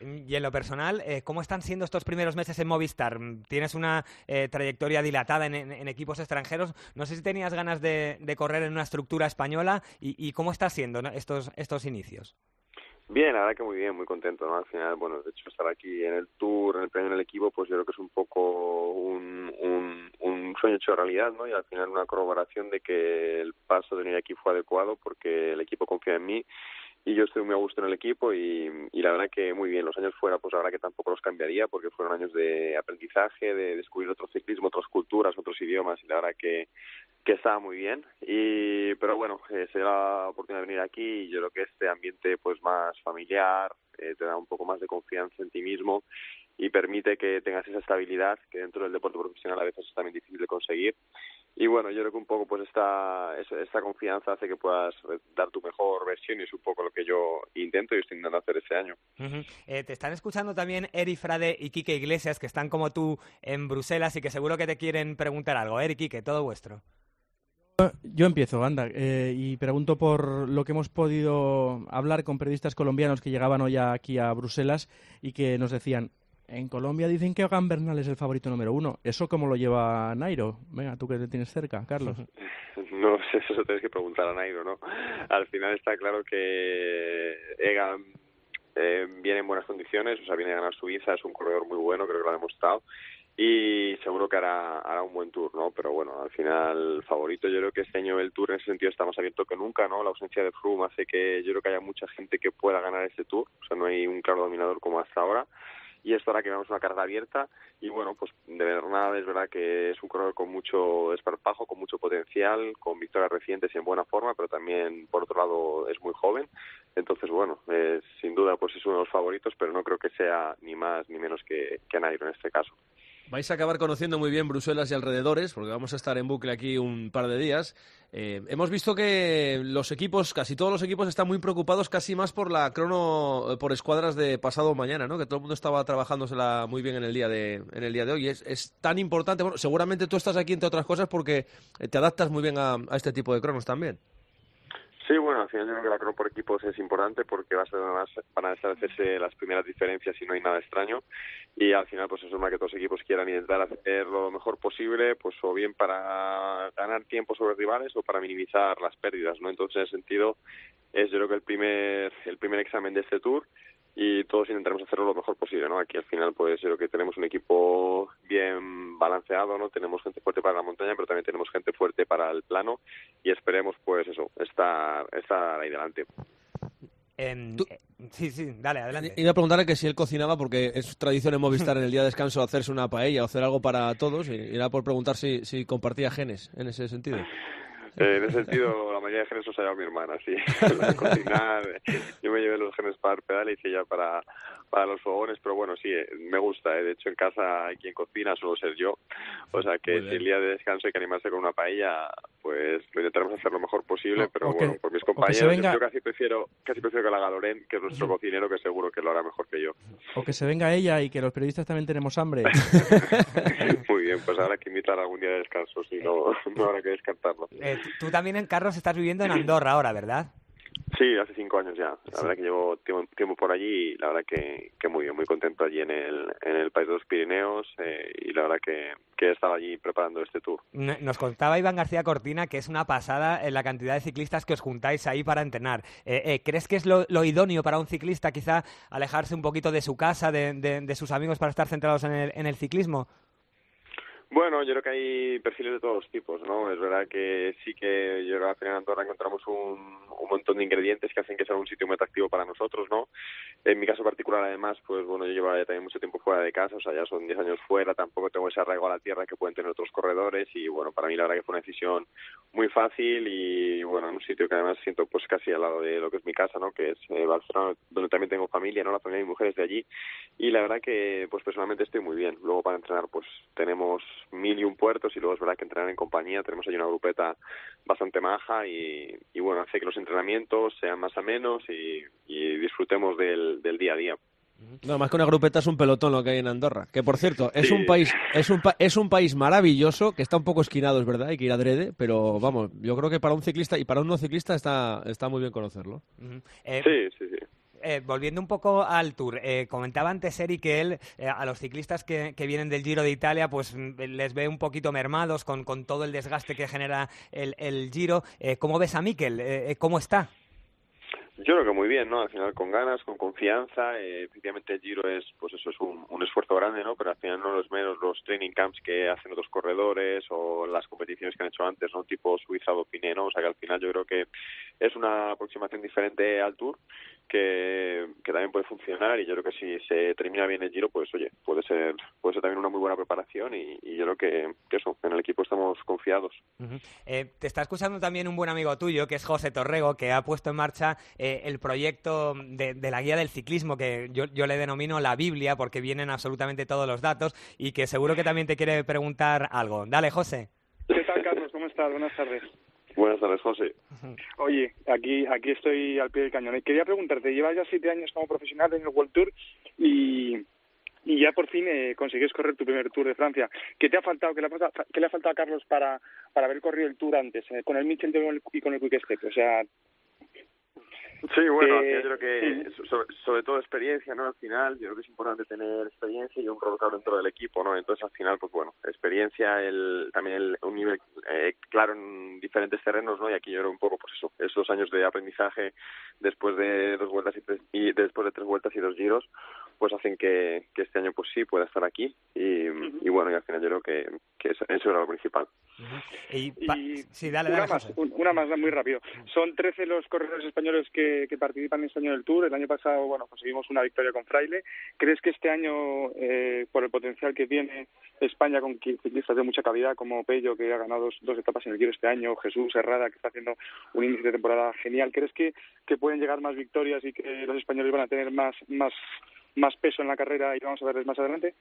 Y en lo personal, eh, ¿cómo están siendo estos primeros meses en Movistar? Tienes una eh, trayectoria dilatada en, equipos extranjeros. No sé si tenías ganas de, de correr en una estructura española y, y cómo está siendo estos, estos inicios. Bien, la verdad que muy bien, muy contento, ¿no? Al final, bueno, de hecho estar aquí en el Tour, en el premio en el equipo, pues yo creo que es un poco un, un, un sueño hecho realidad, ¿no? Y al final una corroboración de que el paso de venir aquí fue adecuado porque el equipo confía en mí y yo estoy muy a gusto en el equipo y, la verdad que muy bien. Los años fuera, pues la verdad que tampoco los cambiaría porque fueron años de aprendizaje, de descubrir otro ciclismo, otras culturas, otros idiomas y la verdad que, que estaba muy bien. Y, pero bueno, eh, se da la oportunidad de venir aquí y yo creo que este ambiente pues más familiar eh, te da un poco más de confianza en ti mismo y permite que tengas esa estabilidad que dentro del deporte profesional a veces es también difícil de conseguir. Y bueno, yo creo que un poco pues esta, esta confianza hace que puedas dar tu mejor versión y es un poco lo que yo intento y estoy intentando hacer este año. Eh, te están escuchando también Eri Frade y Quique Iglesias, que están como tú en Bruselas y que seguro que te quieren preguntar algo. Eri, Quique, todo vuestro. Yo empiezo, anda, eh, y pregunto por lo que hemos podido hablar con periodistas colombianos que llegaban hoy aquí a Bruselas y que nos decían, en Colombia dicen que Egan Bernal es el favorito número uno. ¿Eso cómo lo lleva Nairo? Venga, tú que te tienes cerca, Carlos. No sé, eso se tienes que preguntar a Nairo, ¿no? Al final está claro que Egan eh, viene en buenas condiciones, o sea, viene a ganar Suiza, es un corredor muy bueno, creo que lo ha demostrado, y seguro que hará, hará un buen tour, ¿no? Pero bueno, al final, favorito, yo creo que este año el tour en ese sentido está más abierto que nunca, ¿no? La ausencia de Froome hace que yo creo que haya mucha gente que pueda ganar este tour, o sea, no hay un claro dominador como hasta ahora y esto hará que veamos una carga abierta. Y bueno pues de verdad es verdad que es un corredor con mucho esparpajo con mucho potencial con victorias recientes y en buena forma pero también por otro lado es muy joven. Entonces bueno eh, sin duda pues es uno de los favoritos pero no creo que sea ni más ni menos que, que Nairo en este caso Vais a acabar conociendo muy bien Bruselas y alrededores, porque vamos a estar en bucle aquí un par de días. Eh, hemos visto que los equipos, casi todos los equipos, están muy preocupados casi más por la crono, eh, por escuadras de pasado mañana, ¿no? Que todo el mundo estaba trabajándosela muy bien en el día de, en el día de hoy. Es, es tan importante. Bueno, seguramente tú estás aquí entre otras cosas porque eh, te adaptas muy bien a, a este tipo de cronos también. Sí, bueno, al final yo creo que la crono por equipos es importante porque va a ser van a establecerse las primeras diferencias y no hay nada extraño. Y al final, pues es normal que todos los equipos quieran intentar hacer lo mejor posible, pues o bien para ganar tiempo sobre rivales o para minimizar las pérdidas, ¿no? Entonces, en ese sentido, es yo creo que el primer, el primer examen de este tour y todos intentaremos hacerlo lo mejor posible, ¿no? Aquí al final, pues yo creo que tenemos un equipo bien balanceado, ¿no? Tenemos gente fuerte para la montaña, pero también tenemos gente fuerte para el plano y esperemos, pues eso, estar, estar ahí delante. Eh, sí, sí, dale, adelante. Iba a preguntarle que si él cocinaba, porque es tradición en Movistar en el día de descanso hacerse una paella o hacer algo para todos, y era por preguntar si, si compartía genes en ese sentido. Eh, en ese sentido, la mayoría de genes los ha llevado mi hermana, sí. La cocinar, yo me llevé los genes para pedal y hice ya para, para los fogones, pero bueno, sí, eh, me gusta. eh. De hecho, en casa hay quien cocina, suelo ser yo. O sea que si el día de descanso hay que animarse con una paella, pues lo intentaremos hacer lo mejor posible, O- pero o que- bueno, por mis compañeros, venga- yo casi prefiero, casi prefiero que la haga Loren, que es nuestro cocinero, que seguro que lo hará mejor que yo. O que se venga ella y que los periodistas también tenemos hambre. Muy bien, pues habrá que invitar algún día de descanso, si no, no habrá que descartarlo. Eh, tú tú también, en Carlos, estás viviendo en Andorra ahora, ¿verdad? Sí, hace cinco años ya. La verdad que llevo tiempo, tiempo por allí y la verdad que, que muy bien, muy contento allí en el, en el país de los Pirineos eh, y la verdad que, que he estado allí preparando este tour. Nos contaba Iván García Cortina que es una pasada en la cantidad de ciclistas que os juntáis ahí para entrenar. Eh, eh, ¿Crees que es lo, lo idóneo para un ciclista quizá alejarse un poquito de su casa, de, de- de sus amigos para estar centrados en el, en el ciclismo? Bueno, yo creo que hay perfiles de todos los tipos, ¿no? Es verdad que sí que yo creo que al final en Andorra encontramos un, un montón de ingredientes que hacen que sea un sitio muy atractivo para nosotros, ¿no? En mi caso particular, además, pues bueno, yo llevo ya también mucho tiempo fuera de casa, o sea, ya son 10 años fuera, tampoco tengo ese arraigo a la tierra que pueden tener otros corredores y bueno, para mí la verdad que fue una decisión muy fácil y bueno, en un sitio que además siento pues casi al lado de lo que es mi casa, ¿no? Que es eh, donde también tengo familia, ¿no? La familia de mi mujer es de allí y la verdad que pues personalmente estoy muy bien. Luego para entrenar pues tenemos mil y un puertos y luego es verdad que entrenar en compañía tenemos ahí una grupeta bastante maja y, y bueno, hace que los entrenamientos sean más a menos y, y disfrutemos del, del día a día. No, más que una grupeta es un pelotón lo que hay en Andorra. Que por cierto, es Sí. un país, es un, pa- es un país maravilloso, que está un poco esquinado, es verdad, hay que ir adrede, pero vamos, yo creo que para un ciclista y para un no ciclista está, está muy bien conocerlo. Eh, Sí, sí, sí. Eh, volviendo un poco al Tour, eh, comentaba antes Eri que él eh, a los ciclistas que, vienen del Giro de Italia pues mm, les ve un poquito mermados con, con todo el desgaste que genera el, el Giro. Eh, ¿Cómo ves a Mikel? Eh, ¿Cómo está? Yo creo que muy bien, ¿no? Al final con ganas, con confianza. Eh, efectivamente el Giro es, pues eso es un, esfuerzo grande, ¿no? Pero al final no es menos los training camps que hacen otros corredores o las competiciones que han hecho antes, ¿no? Tipo Suiza o Dauphiné, ¿no? O sea que al final yo creo que es una aproximación diferente al Tour que, que también puede funcionar y yo creo que si se termina bien el Giro, pues oye, puede ser puede ser también una muy buena preparación y, y yo creo que, que, eso, en el equipo estamos confiados. Uh -huh. eh, te está escuchando también un buen amigo tuyo, que es José Torrego, que ha puesto en marcha eh, el proyecto de, de, la guía del ciclismo, que yo, yo, le denomino la Biblia, porque vienen absolutamente todos los datos y que seguro que también te quiere preguntar algo. Dale, José. ¿Qué tal, Carlos? ¿Cómo estás? Buenas tardes. Buenas tardes, José. Oye, aquí aquí estoy al pie del cañón. Quería preguntarte, llevas ya siete años como profesional en el World Tour y, y ya por fin eh, consigues correr tu primer Tour de Francia. ¿Qué te ha faltado? ¿Qué le ha faltado, qué le ha faltado a Carlos para, para haber corrido el Tour antes, eh, con el Mitchell y con el Quick Step? O sea, Sí, bueno, eh, yo creo que sobre, sobre, todo experiencia, ¿no? Al final, yo creo que es importante tener experiencia y un rol claro dentro del equipo, ¿no? Entonces, al final, pues bueno, experiencia, el, también el, un nivel eh, claro en diferentes terrenos, ¿no? Y aquí yo creo un poco, pues eso, esos años de aprendizaje después de dos vueltas y, tres, y después de tres vueltas y dos giros, pues hacen que, que este año, pues sí, pueda estar aquí y, uh -huh. y bueno, y al final yo creo que, que eso, eso era lo principal. Uh -huh. y, y sí, dale, una dale, más, una más, muy rápido. Son 13 los corredores españoles que que, participan este año del Tour. El año pasado, bueno, conseguimos una victoria con Fraile. ¿Crees que este año, eh, por el potencial que tiene España con ciclistas de mucha calidad como Pello, que ha ganado dos, dos, etapas en el Giro este año, Jesús Herrada, que está haciendo un inicio de temporada genial, ¿crees que, que pueden llegar más victorias y que los españoles van a tener más, más, más peso en la carrera y vamos a verles más adelante?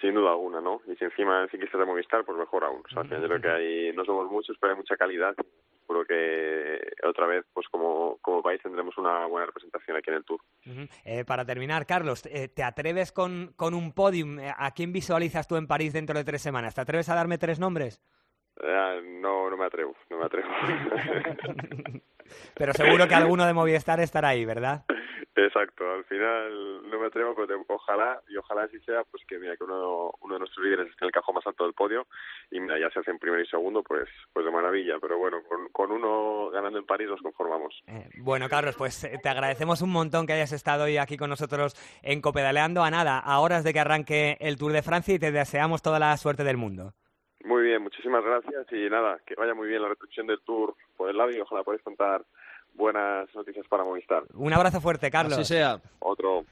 Sin duda alguna, ¿no? Y si encima el ciclista de Movistar, pues mejor aún. O sea, yo creo que hay, no somos muchos, pero hay mucha calidad seguro que otra vez, pues como, como país tendremos una buena representación aquí en el Tour. Uh -huh. eh, para terminar, Carlos, eh, ¿te atreves con, con un podium? ¿A quién visualizas tú en París dentro de tres semanas? ¿Te atreves a darme tres nombres? Eh, no, no me atrevo, no me atrevo. pero seguro que alguno de Movistar estará ahí, ¿verdad? Exacto, al final no me atrevo, pero te, ojalá, y ojalá así sea, pues que mira que uno, uno de nuestros líderes esté en el cajón más alto del podio, y mira, ya se hacen primero y segundo, pues pues de maravilla, pero bueno, con, con uno ganando en París nos conformamos. Eh, bueno, Carlos, pues te agradecemos un montón que hayas estado hoy aquí con nosotros en Copedaleando a nada, a horas de que arranque el Tour de Francia, y te deseamos toda la suerte del mundo. Muy bien, muchísimas gracias, y nada, que vaya muy bien la recepción del Tour por el lado, y ojalá podáis contar buenas noticias para Movistar. Un abrazo fuerte, Carlos. Así sea. Otro.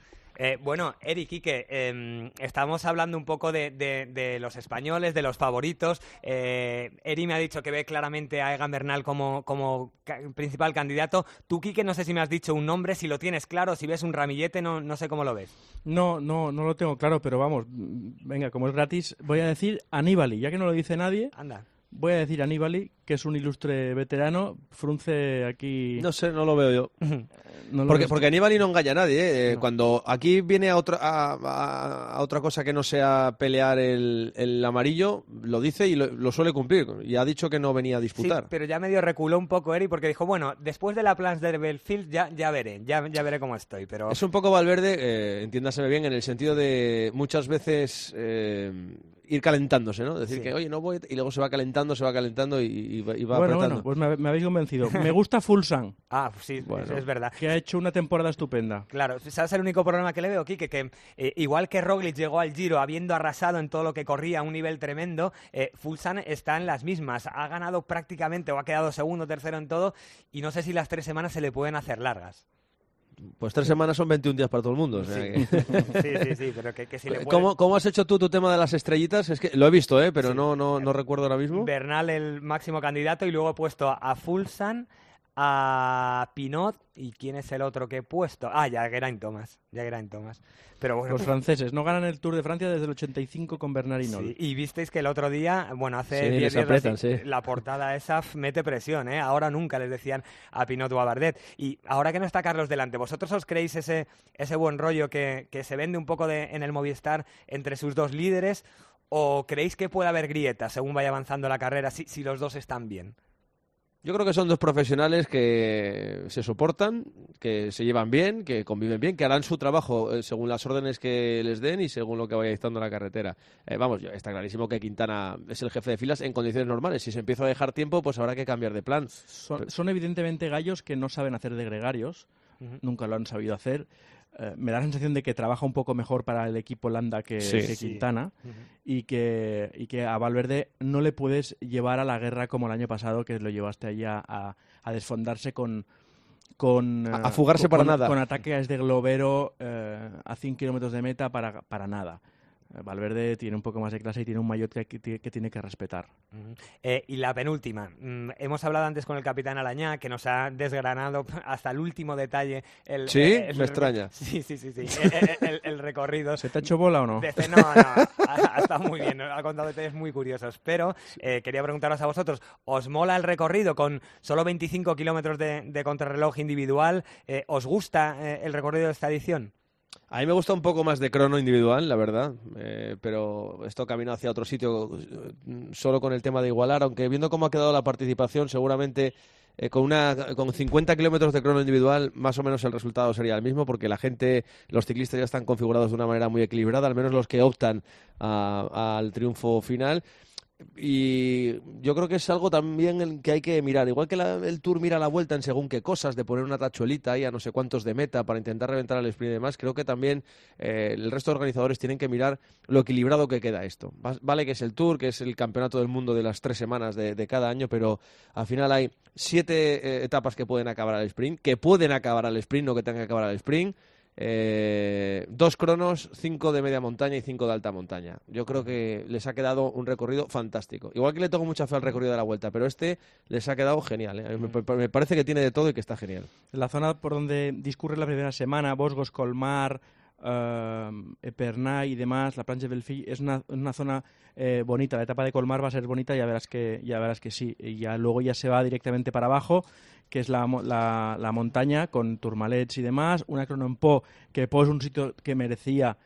Eh, bueno, Eric, Quique, eh, estamos hablando un poco de, de, de, los españoles, de los favoritos. Eh, Eri me ha dicho que ve claramente a Egan Bernal como, principal candidato. Tú, Quique, no sé si me has dicho un nombre, si lo tienes claro, si ves un ramillete, no, no sé cómo lo ves. No, no, no lo tengo claro, pero vamos, venga, como es gratis, voy a decir Aníbali, ya que no lo dice nadie. Anda. Voy a decir Aníbali, que es un ilustre veterano. Frunce aquí. No sé, no lo veo yo. no lo porque, porque Aníbali no engaña a nadie. ¿eh? No. Cuando aquí viene a otra, a, a, a, otra cosa que no sea pelear el, el amarillo, lo dice y lo, lo, suele cumplir. Y ha dicho que no venía a disputar. Sí, pero ya medio reculó un poco Eri porque dijo, bueno, después de la Plans de Belfield ya, ya veré, ya, ya veré cómo estoy. Pero... Es un poco Valverde, eh, entiéndaseme bien, en el sentido de muchas veces eh, ir calentándose, ¿no? Decir sí. que, oye, no voy, y luego se va calentando, se va calentando y, y va, bueno, apretando. Bueno, pues me, me, habéis convencido. Me gusta Fulsan. ah, sí, bueno, es verdad. Que ha hecho una temporada estupenda. Claro, ¿sabes el único problema que le veo, Kike? Que eh, igual que Roglic llegó al Giro habiendo arrasado en todo lo que corría a un nivel tremendo, eh, Fulsan está en las mismas. Ha ganado prácticamente o ha quedado segundo, tercero en todo y no sé si las tres semanas se le pueden hacer largas. Pues tres semanas son 21 días para todo el mundo. O sea sí. Que... sí, sí, sí, pero que, que si le. ¿Cómo, ¿Cómo, has hecho tú tu tema de las estrellitas? Es que lo he visto, ¿eh? pero sí. no, no, no recuerdo ahora mismo. Bernal el máximo candidato y luego he puesto a Fulsan, a Pinot y quién es el otro que he puesto. Ah, ya Geraint Thomas. Ya Geraint Thomas. Pero bueno, los franceses no ganan el Tour de Francia desde el 85 con Bernard Hinault. Sí, y visteis que el otro día, bueno, hace 10 sí, días apretan, sí. la portada esa mete presión, ¿eh? Ahora nunca les decían a Pinot o a Bardet. Y ahora que no está Carlos delante, ¿vosotros os creéis ese, ese buen rollo que, que se vende un poco de, en el Movistar entre sus dos líderes? ¿O creéis que puede haber grietas según vaya avanzando la carrera si, si los dos están bien? Yo creo que son dos profesionales que se soportan, que se llevan bien, que conviven bien, que harán su trabajo eh, según las órdenes que les den y según lo que vaya dictando la carretera. Eh, vamos, está clarísimo que Quintana es el jefe de filas en condiciones normales. Si se empieza a dejar tiempo, pues habrá que cambiar de plan. Son, son evidentemente gallos que no saben hacer de gregarios. nunca lo han sabido hacer. Eh, me da la sensación de que trabaja un poco mejor para el equipo Landa que, Sí. que Sí. Quintana y, que, y que a Valverde no le puedes llevar a la guerra como el año pasado, que lo llevaste allí a, a- a desfondarse con... con A- eh, a fugarse con- para nada. Con ataques de globero eh, a 100 kilómetros de meta para, para nada. Valverde tiene un poco más de clase y tiene un maillot que, que- que tiene que respetar. Eh, y la penúltima. Mm, hemos hablado antes con el capitán Alañá, que nos ha desgranado hasta el último detalle. El, Sí, eh, el- me extraña. Sí, sí, sí. sí. El, el- el- el recorrido. ¿Se te ha hecho bola o no? No, no, ha, ha estado muy bien, ha contado detalles muy curiosos. Pero eh, quería preguntaros a vosotros, ¿os mola el recorrido con solo 25 kilómetros de, de contrarreloj individual? Eh, ¿Os gusta eh, el recorrido de esta edición? A mí me gusta un poco más de crono individual, la verdad, eh, pero esto camino hacia otro sitio eh, solo con el tema de igualar, aunque viendo cómo ha quedado la participación, seguramente eh, con, una, con 50 kilómetros de crono individual, más o menos el resultado sería el mismo, porque la gente, los ciclistas ya están configurados de una manera muy equilibrada, al menos los que optan al triunfo final. Y yo creo que es algo también que hay que mirar. Igual que la- el Tour mira la vuelta en según qué cosas, de poner una tachuelita ahí a no sé cuántos de meta para intentar reventar al sprint y demás, creo que también eh, el resto de organizadores tienen que mirar lo equilibrado que queda esto. Va- Vale que es el Tour, que es el campeonato del mundo de las tres semanas de, de cada año, pero al final hay siete eh, etapas que pueden acabar al sprint, que pueden acabar al sprint, no que tengan que acabar al sprint. Eh, dos cronos, cinco de media montaña y cinco de alta montaña. Yo creo que les ha quedado un recorrido fantástico. Igual que le tengo mucha fe al recorrido de la vuelta, pero este les ha quedado genial. ¿eh? Me, me parece que tiene de todo y que está genial. La zona por donde discurre la primera semana, Bosgos, Colmar, eh, Epernay y demás, la plancha del es una, una zona eh, bonita. La etapa de Colmar va a ser bonita, ya verás que, ya verás que sí. Y ya luego ya se va directamente para abajo, que es la, la, la montaña con turmalets y demás. Una crono en Po, que Po es un sitio que merecía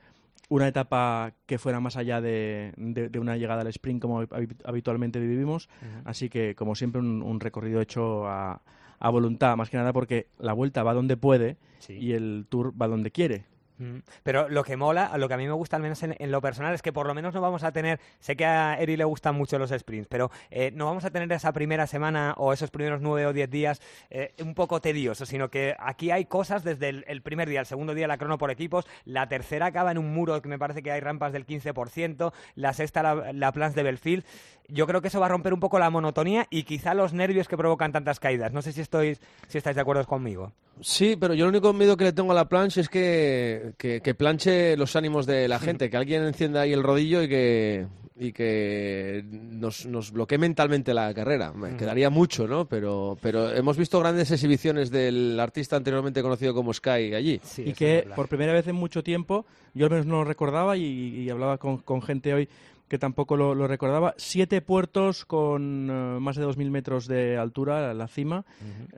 una etapa que fuera más allá de, de- de una llegada al sprint como habi- habitualmente vivimos. Así que, como siempre, un, un recorrido hecho a, a voluntad, más que nada porque la vuelta va donde puede y el tour va donde quiere. Mm. Pero lo que mola, lo que a mí me gusta al menos en, lo personal es que por lo menos no vamos a tener, sé que a Eri le gustan mucho los sprints, pero eh, no vamos a tener esa primera semana o esos primeros nueve o diez días eh, un poco tediosos, sino que aquí hay cosas desde el, primer día, el segundo día la crono por equipos, la tercera acaba en un muro que me parece que hay rampas del 15%, la sexta la, la plans de Belfield. Yo creo que eso va a romper un poco la monotonía y quizá los nervios que provocan tantas caídas. No sé si, estoy, si estáis de acuerdo conmigo. Sí, pero yo el único miedo que le tengo a la plancha es que, que, que planche los ánimos de la gente, que alguien encienda ahí el rodillo y que, y que nos, nos bloquee mentalmente la carrera. Me quedaría mucho, ¿no? Pero, pero hemos visto grandes exhibiciones del artista anteriormente conocido como Sky allí. y que por primera vez en mucho tiempo, yo al menos no lo recordaba y, y hablaba con, con gente hoy que tampoco lo, lo recordaba, siete puertos con eh, más de 2.000 metros de altura, la cima,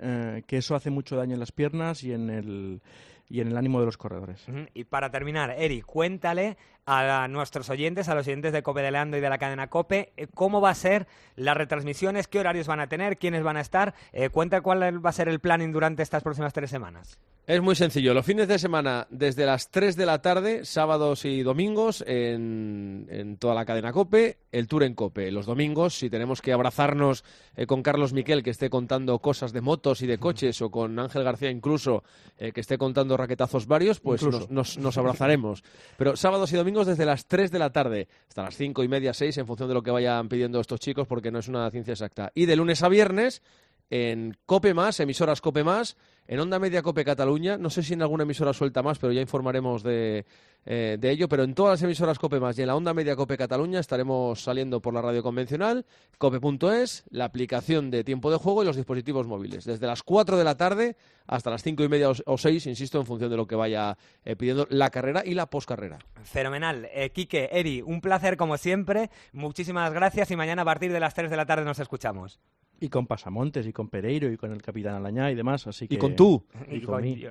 eh, que eso hace mucho daño en las piernas y en el, y en el ánimo de los corredores. Y para terminar, Eri, cuéntale a nuestros oyentes, a los oyentes de Cope de Leando y de la cadena Cope, eh, cómo va a ser las retransmisiones, qué horarios van a tener, quiénes van a estar. Eh, cuenta cuál va a ser el planning durante estas próximas tres semanas. Es muy sencillo. Los fines de semana, desde las 3 de la tarde, sábados y domingos, en, en toda la cadena Cope, el Tour en Cope. Los domingos, si tenemos que abrazarnos eh, con Carlos Miquel, que esté contando cosas de motos y de coches, o con Ángel García incluso, eh, que esté contando raquetazos varios, pues nos, nos- nos abrazaremos. Pero sábados y domingos desde las 3 de la tarde hasta las 5 y media, 6, en función de lo que vayan pidiendo estos chicos, porque no es una ciencia exacta. Y de lunes a viernes, en Cope Más, emisoras Cope Más, en Onda Media Cope Cataluña, no sé si en alguna emisora suelta más, pero ya informaremos de, eh, de ello, pero en todas las emisoras Cope Más y en la Onda Media Cope Cataluña estaremos saliendo por la radio convencional, cope.es, la aplicación de tiempo de juego y los dispositivos móviles, desde las 4 de la tarde hasta las 5 y media o- o 6, insisto, en función de lo que vaya eh, pidiendo la carrera y la poscarrera. Fenomenal. Eh, Quique, Eri, un placer como siempre. Muchísimas gracias y mañana a partir de las 3 de la tarde nos escuchamos. Y con Pasamontes, y con Pereiro, y con el Capitán Alañá y demás, así Y que... con tú. Y, Y con, mí.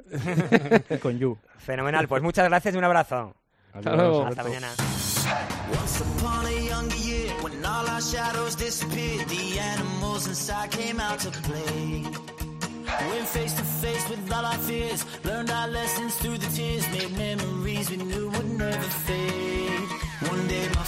y con you. Fenomenal. Pues muchas gracias y un abrazo. Hasta luego. Hasta mañana. Once upon a younger year, when all our shadows disappeared, the animals inside came out to play. Went face to face with all our fears, learned our lessons through the tears, made memories we knew would never fade. One day my father, he told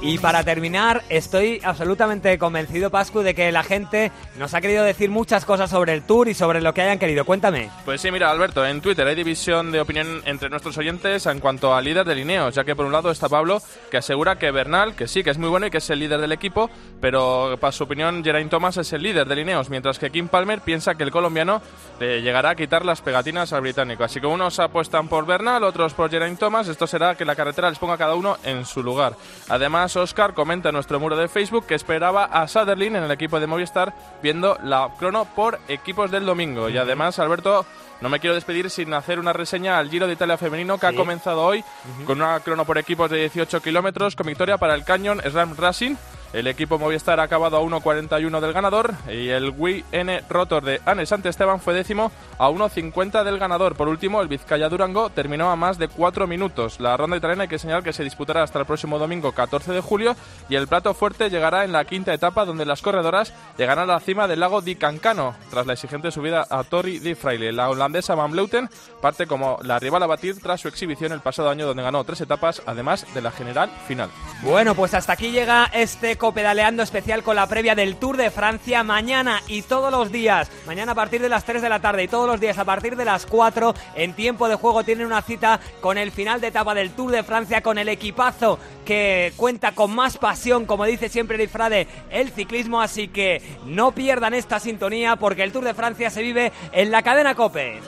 Y para terminar, estoy absolutamente convencido, Pascu, de que la gente nos ha querido decir muchas cosas sobre el Tour y sobre lo que hayan querido. Cuéntame. Pues sí, mira, Alberto, en Twitter hay división de opinión entre nuestros oyentes en cuanto al líder de Lineos, ya que por un lado está Pablo, que asegura que Bernal, que sí, que es muy bueno y que es el líder del equipo, pero para su opinión Geraint Thomas es el líder de Lineos, mientras que Kim Palmer piensa que el colombiano le llegará a quitar las pegatinas al británico. Así que unos apuestan por Bernal, otros por Geraint Thomas. Esto será que la carretera les ponga cada uno en su lugar. Además, Oscar comenta en nuestro muro de Facebook que esperaba a Sutherland en el equipo de Movistar viendo la crono por equipos del domingo. Y además, Alberto, no me quiero despedir sin hacer una reseña al Giro de Italia femenino que ha comenzado hoy con una crono por equipos de 18 kilómetros con victoria para el Canyon Slam Racing. El equipo Movistar ha acabado a 1.41 del ganador y el WN Rotor de Anne Esteban fue décimo a 1.50 del ganador. Por último, el Vizcaya Durango terminó a más de 4 minutos. La ronda italiana hay que señalar que se disputará hasta el próximo domingo 14 de julio y el plato fuerte llegará en la quinta etapa donde las corredoras llegarán a la cima del lago di Cancano tras la exigente subida a Torri di Fraile. La holandesa Van Bleuten parte como la rival a batir tras su exhibición el pasado año donde ganó tres etapas además de la general final. Bueno, pues hasta aquí llega este copedaleando especial con la previa del Tour de Francia mañana y todos los días. Mañana a partir de las 3 de la tarde y todos los días a partir de las 4 en tiempo de juego tienen una cita con el final de etapa del Tour de Francia con el equipazo que cuenta con más pasión, como dice siempre Eric Frade, el ciclismo, así que no pierdan esta sintonía porque el Tour de Francia se vive en la cadena Cope.